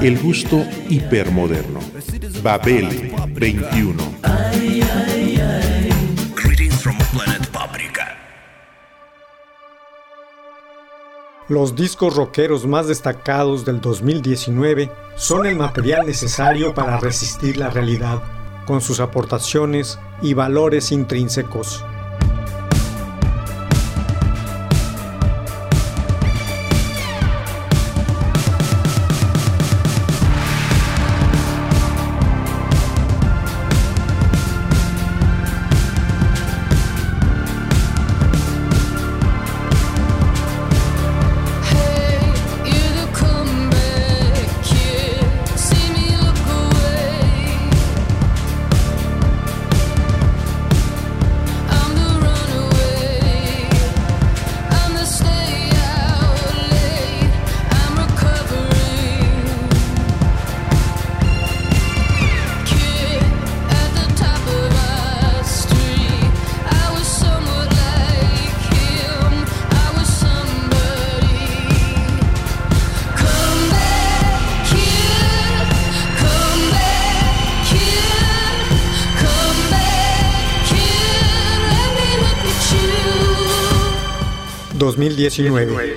El gusto hipermoderno. Babel 21. Greetings from planet Paprika. Los discos rockeros más destacados del 2019 son el material necesario para resistir la realidad, con sus aportaciones y valores intrínsecos. 2019.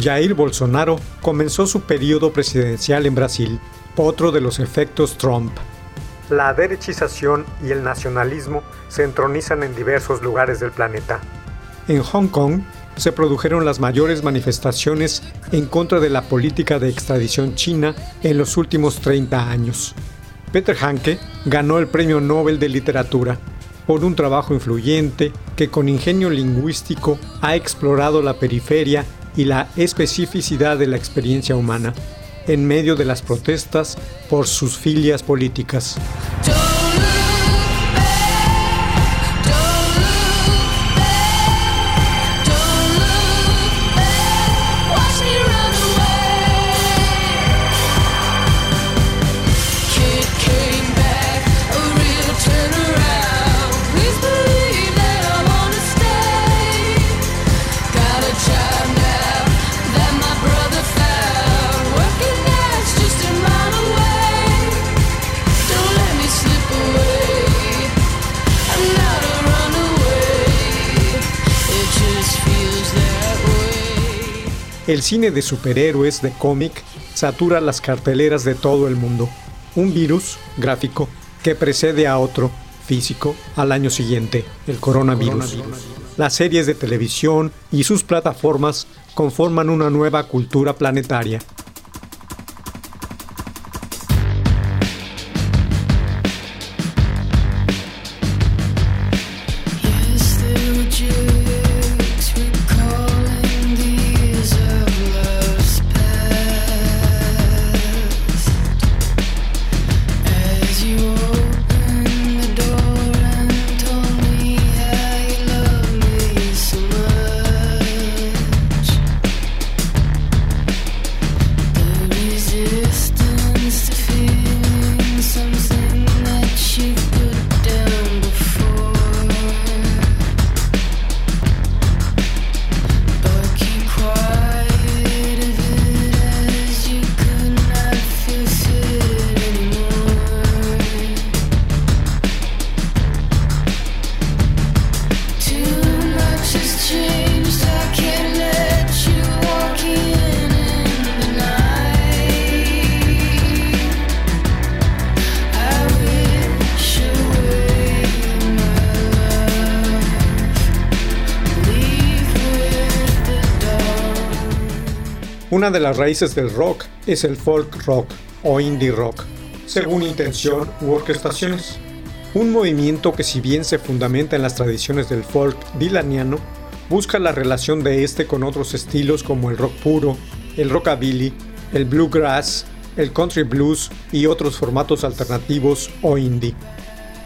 Jair Bolsonaro comenzó su periodo presidencial en Brasil, otro de los efectos Trump. La derechización y el nacionalismo se entronizan en diversos lugares del planeta. En Hong Kong se produjeron las mayores manifestaciones en contra de la política de extradición china en los últimos 30 años. Peter Hanke ganó el Premio Nobel de Literatura por un trabajo influyente que con ingenio lingüístico ha explorado la periferia y la especificidad de la experiencia humana en medio de las protestas por sus filias políticas. El cine de superhéroes de cómic satura las carteleras de todo el mundo. Un virus gráfico que precede a otro físico al año siguiente, el coronavirus. Las series de televisión y sus plataformas conforman una nueva cultura planetaria. Una de las raíces del rock es el folk rock o indie rock, según intención u orquestaciones. Un movimiento que si bien se fundamenta en las tradiciones del folk dilaniano, busca la relación de este con otros estilos como el rock puro, el rockabilly, el bluegrass, el country blues y otros formatos alternativos o indie.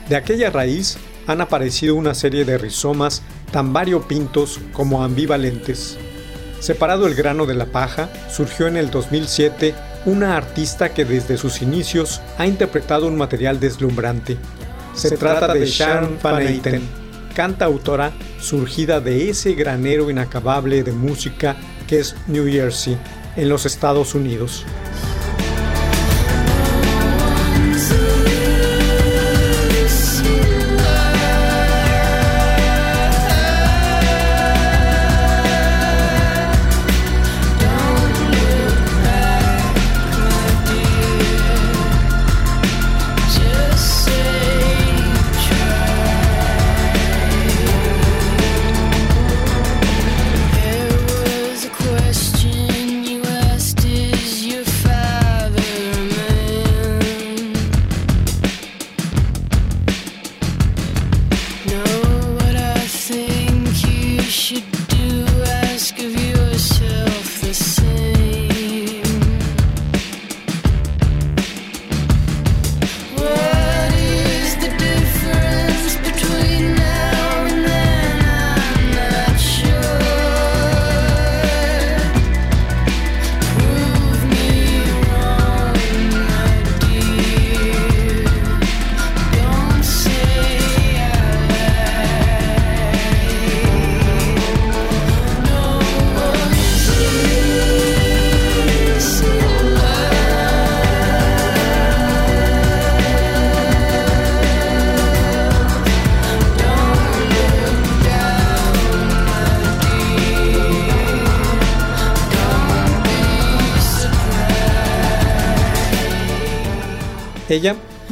De aquella raíz han aparecido una serie de rizomas tan variopintos como ambivalentes. Separado el grano de la paja, surgió en el 2007 una artista que desde sus inicios ha interpretado un material deslumbrante. Se trata de Sharon Van Etten, cantautora surgida de ese granero inacabable de música que es New Jersey, en los Estados Unidos.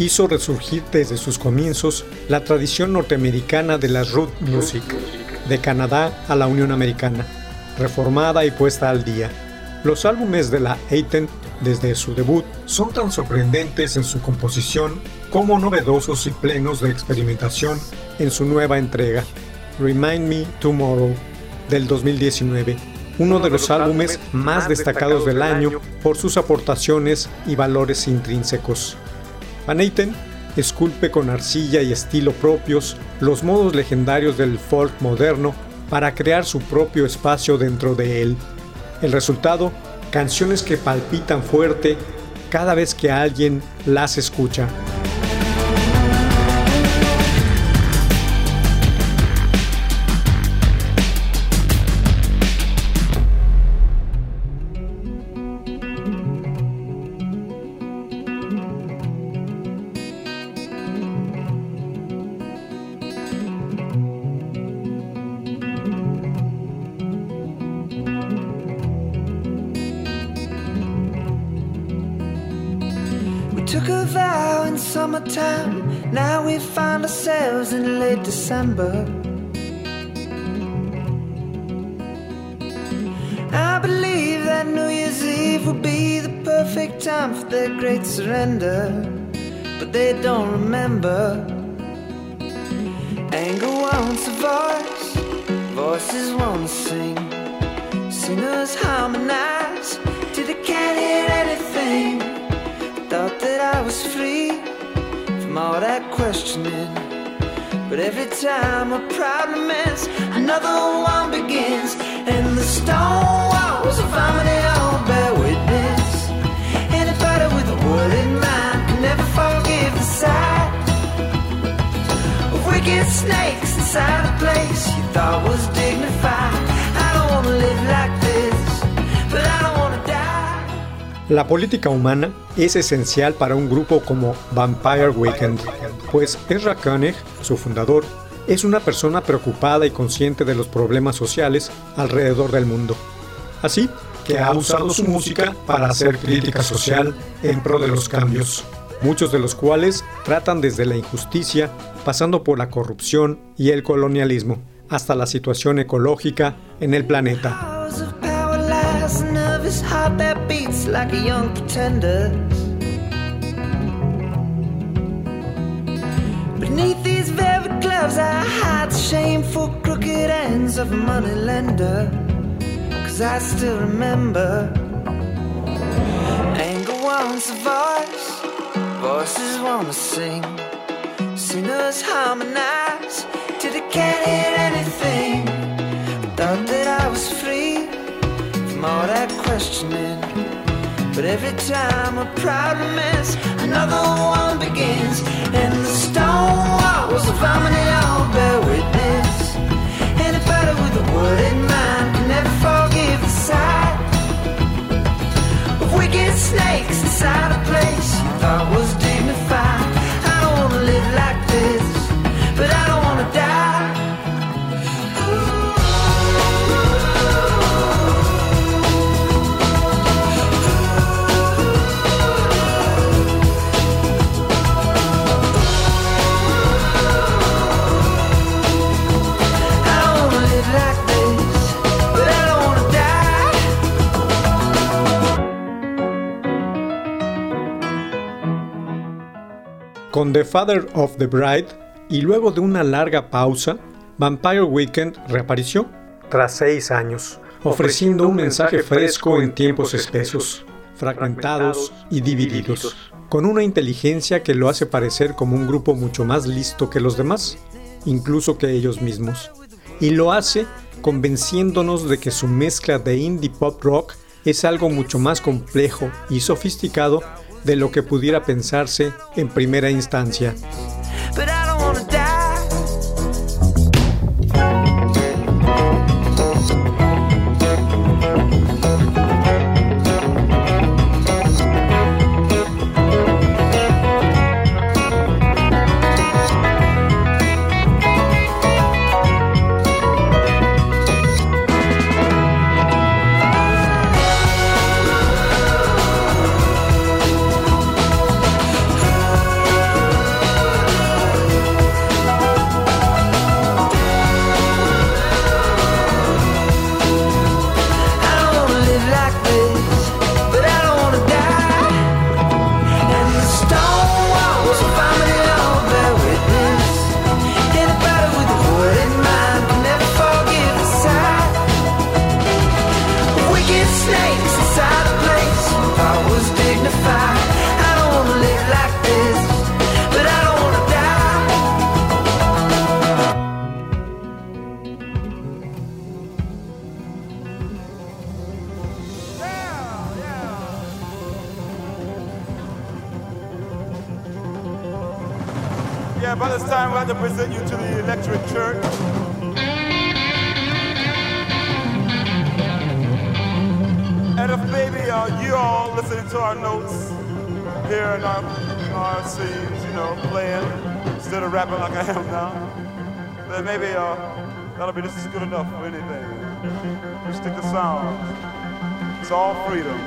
Hizo resurgir desde sus comienzos la tradición norteamericana de la root music, de Canadá a la Unión Americana, reformada y puesta al día. Los álbumes de la Aiten, desde su debut, son tan sorprendentes en su composición como novedosos y plenos de experimentación en su nueva entrega, Remind Me Tomorrow, del 2019, uno de los álbumes más destacados del año por sus aportaciones y valores intrínsecos. Van Eyten esculpe con arcilla y estilo propios los modos legendarios del folk moderno para crear su propio espacio dentro de él. El resultado, canciones que palpitan fuerte cada vez que alguien las escucha. Time for their great surrender. But they don't remember. Anger wants a voice, voices won't sing. Singers harmonize till they can't hear anything. Thought that I was free from all that questioning. But every time a problem ends, another one begins. And the stone walls of harmony all bear La política humana es esencial para un grupo como Vampire Weekend, pues Ezra Koenig, su fundador, es una persona preocupada y consciente de los problemas sociales alrededor del mundo. Así que ha usado su música para hacer crítica social en pro de los cambios, muchos de los cuales tratan desde la injusticia, pasando por la corrupción y el colonialismo, hasta la situación ecológica en el planeta. Cause I still remember anger wants a voice, voices wanna sing. Sinners harmonize till they can't hear anything. Thought that I was free from all that questioning. But every time a problem ends, Con The Father of the Bride y luego de una larga pausa, Vampire Weekend reapareció tras seis años, ofreciendo un mensaje fresco en tiempos espesos, fragmentados y divididos, con una inteligencia que lo hace parecer como un grupo mucho más listo que los demás, incluso que ellos mismos. Y lo hace convenciéndonos de que su mezcla de indie pop rock es algo mucho más complejo y sofisticado de lo que pudiera pensarse en primera instancia. Now, then maybe uh, that'll be just as good enough for anything. We stick to sound. It's all freedom.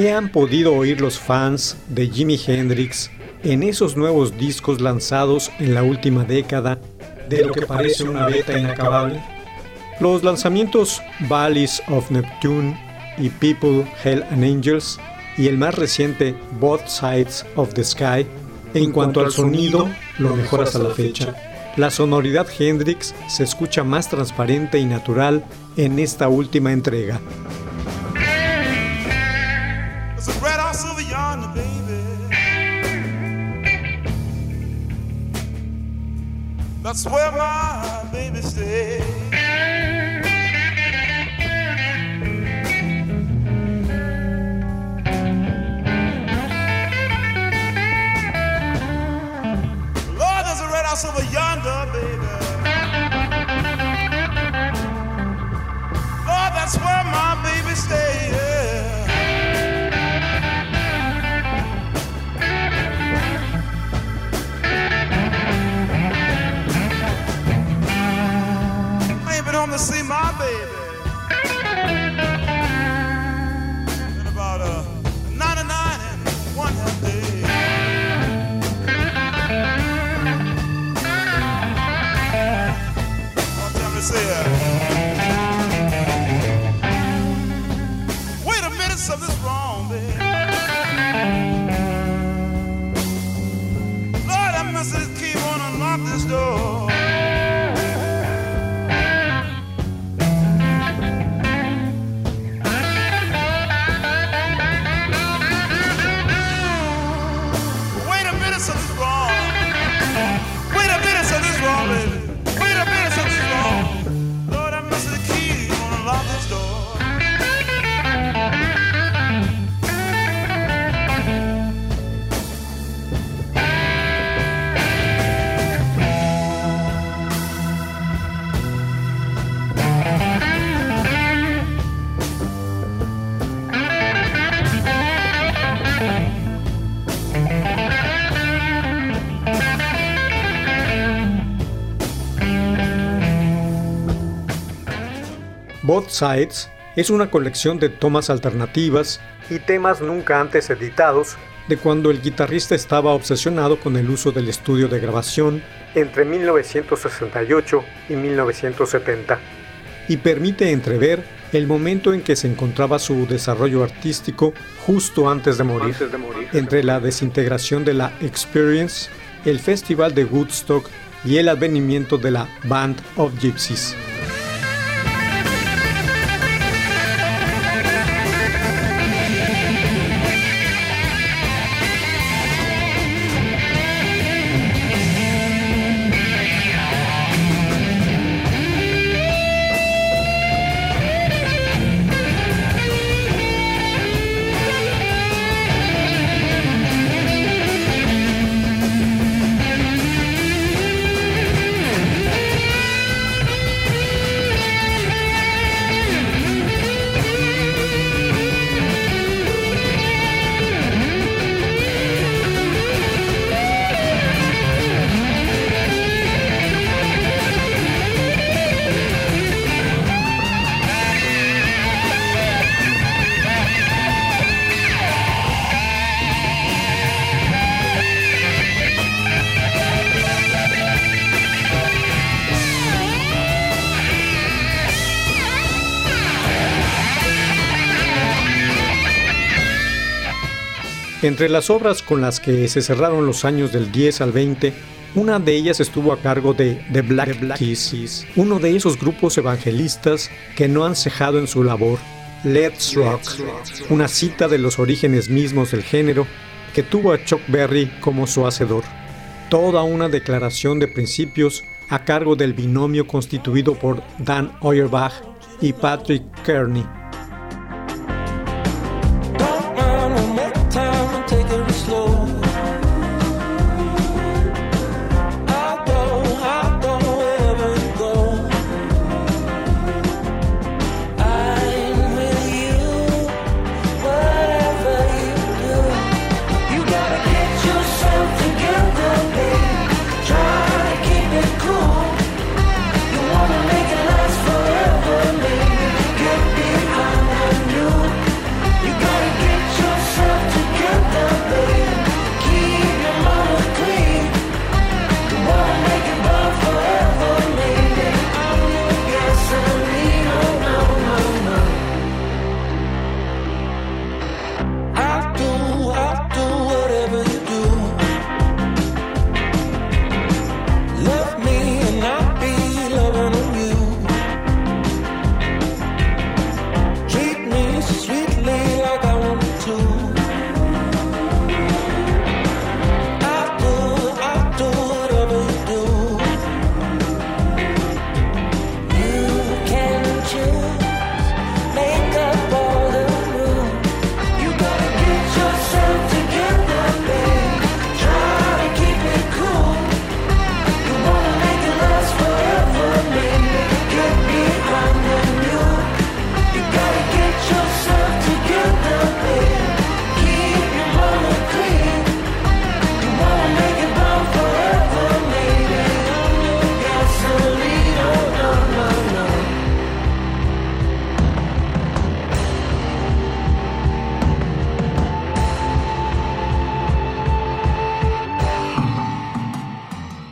¿Qué han podido oír los fans de Jimi Hendrix en esos nuevos discos lanzados en la última década de lo que parece una beta inacabable? Los lanzamientos Valleys of Neptune y People, Hell and Angels y el más reciente Both Sides of the Sky, en cuanto al sonido, lo mejor hasta la fecha. La sonoridad Hendrix se escucha más transparente y natural en esta última entrega. That's where my baby, stay. Sides es una colección de tomas alternativas y temas nunca antes editados de cuando el guitarrista estaba obsesionado con el uso del estudio de grabación entre 1968 y 1970 y permite entrever el momento en que se encontraba su desarrollo artístico justo antes de morir, entre la desintegración de la Experience, el Festival de Woodstock y el advenimiento de la Band of Gypsies. Entre las obras con las que se cerraron los años del 10 al 20, una de ellas estuvo a cargo de The Black, Keys, uno de esos grupos evangelistas que no han cejado en su labor. Let's Rock, una cita de los orígenes mismos del género que tuvo a Chuck Berry como su hacedor. Toda una declaración de principios a cargo del binomio constituido por Dan Auerbach y Patrick Kearney.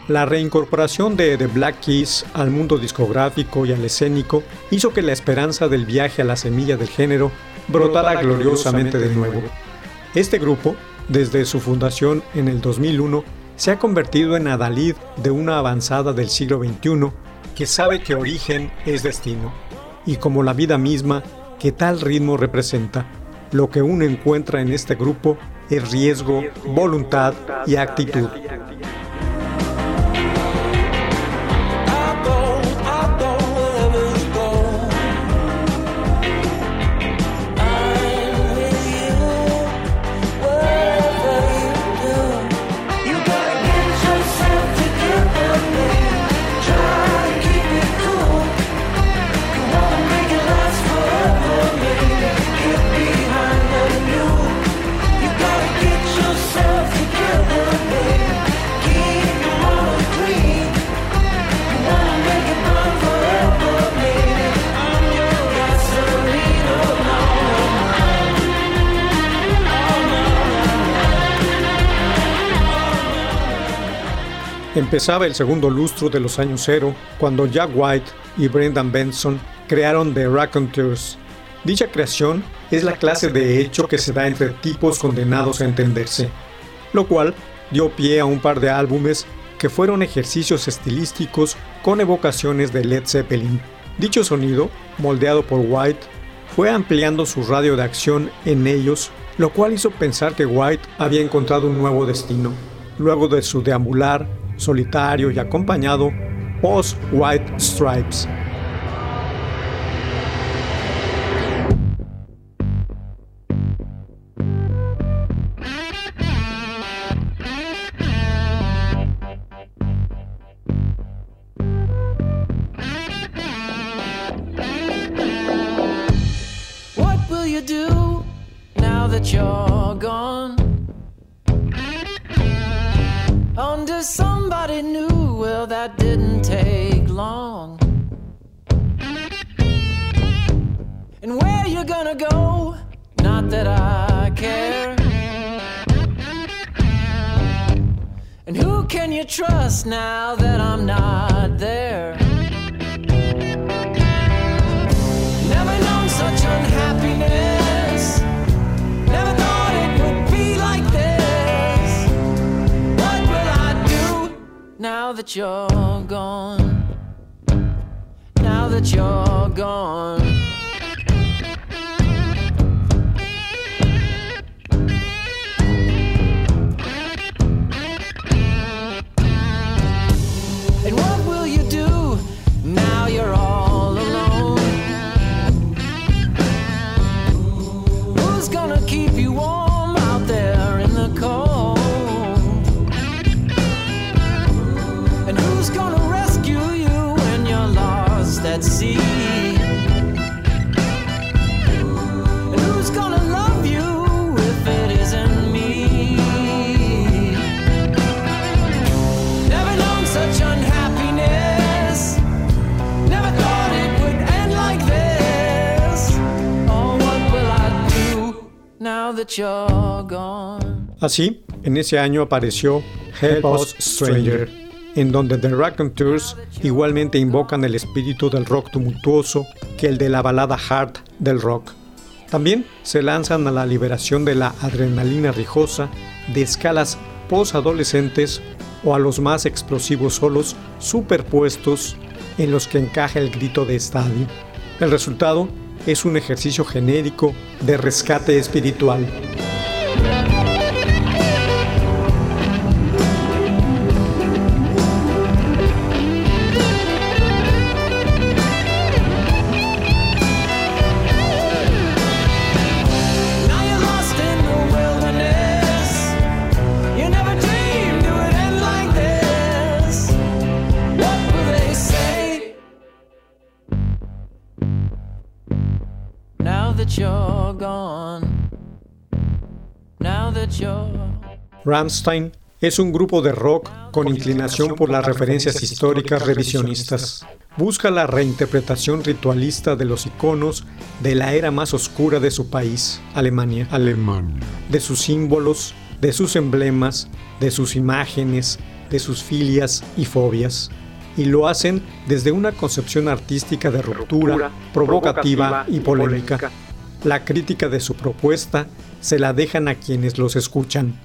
La reincorporación de The Black Keys al mundo discográfico y al escénico hizo que la esperanza del viaje a la semilla del género brotara gloriosamente de nuevo. Este grupo, desde su fundación en el 2001, se ha convertido en adalid de una avanzada del siglo XXI que sabe que origen es destino, y como la vida misma que tal ritmo representa, lo que uno encuentra en este grupo es riesgo, voluntad y actitud. Empezaba el segundo lustro de los años cero cuando Jack White y Brendan Benson crearon The Raconteurs. Dicha creación es la clase de hecho que se da entre tipos condenados a entenderse, lo cual dio pie a un par de álbumes que fueron ejercicios estilísticos con evocaciones de Led Zeppelin. Dicho sonido, moldeado por White, fue ampliando su radio de acción en ellos, lo cual hizo pensar que White había encontrado un nuevo destino, luego de su deambular solitario y acompañado post White Stripes. Now that you're gone? Now that you're gone. Así, en ese año apareció Help Us Stranger, en donde The Raconteurs igualmente invocan el espíritu del rock tumultuoso que el de la balada hard del rock. También se lanzan a la liberación de la adrenalina rijosa de escalas post-adolescentes o a los más explosivos solos superpuestos en los que encaja el grito de estadio. El resultado es un ejercicio genérico de rescate espiritual. That you're gone. Now that you're Rammstein es un grupo de rock con inclinación por las referencias históricas revisionistas. Busca la reinterpretación ritualista de los iconos de la era más oscura de su país, Alemania. Alemania. De sus símbolos, de sus emblemas, de sus imágenes, de sus filias y fobias. Y lo hacen desde una concepción artística de ruptura, provocativa y polémica. La crítica de su propuesta se la dejan a quienes los escuchan.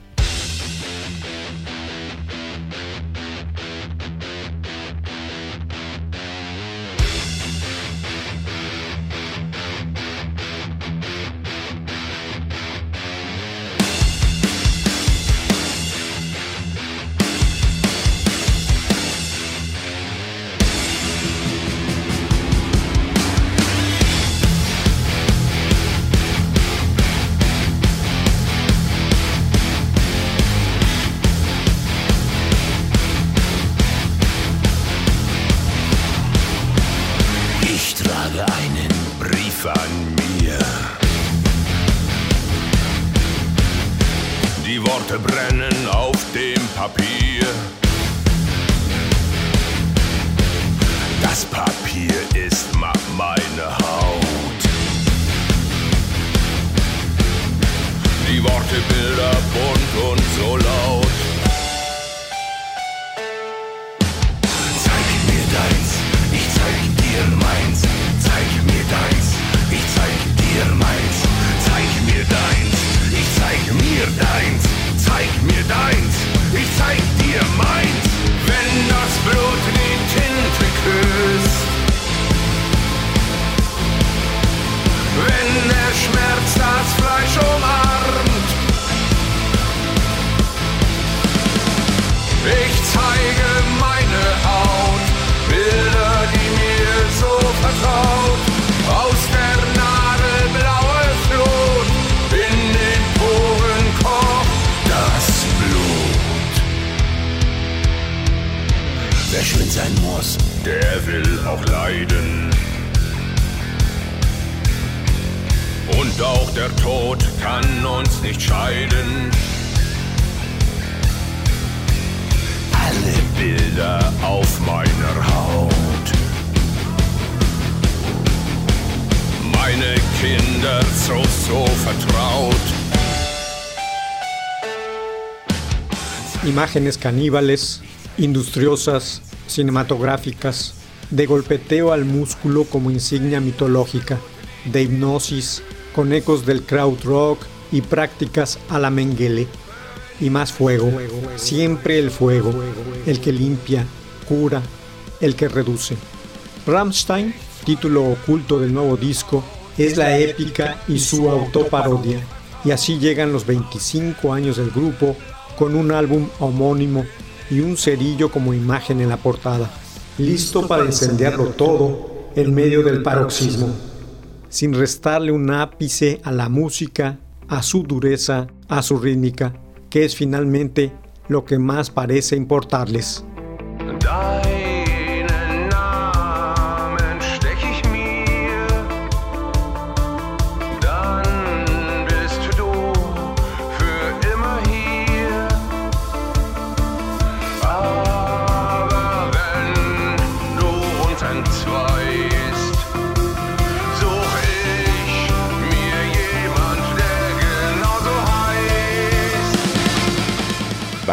Imágenes caníbales, industriosas, cinematográficas, de golpeteo al músculo como insignia mitológica, de hipnosis, con ecos del krautrock y prácticas a la Mengele. Y más fuego, siempre el fuego, el que limpia, cura, el que reduce. Rammstein, título oculto del nuevo disco, es la épica y su autoparodia. Y así llegan los 25 años del grupo con un álbum homónimo y un cerillo como imagen en la portada, listo para incendiarlo todo en medio del paroxismo, sin restarle un ápice a la música, a su dureza, a su rítmica, que es finalmente lo que más parece importarles.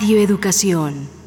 Radio Educación.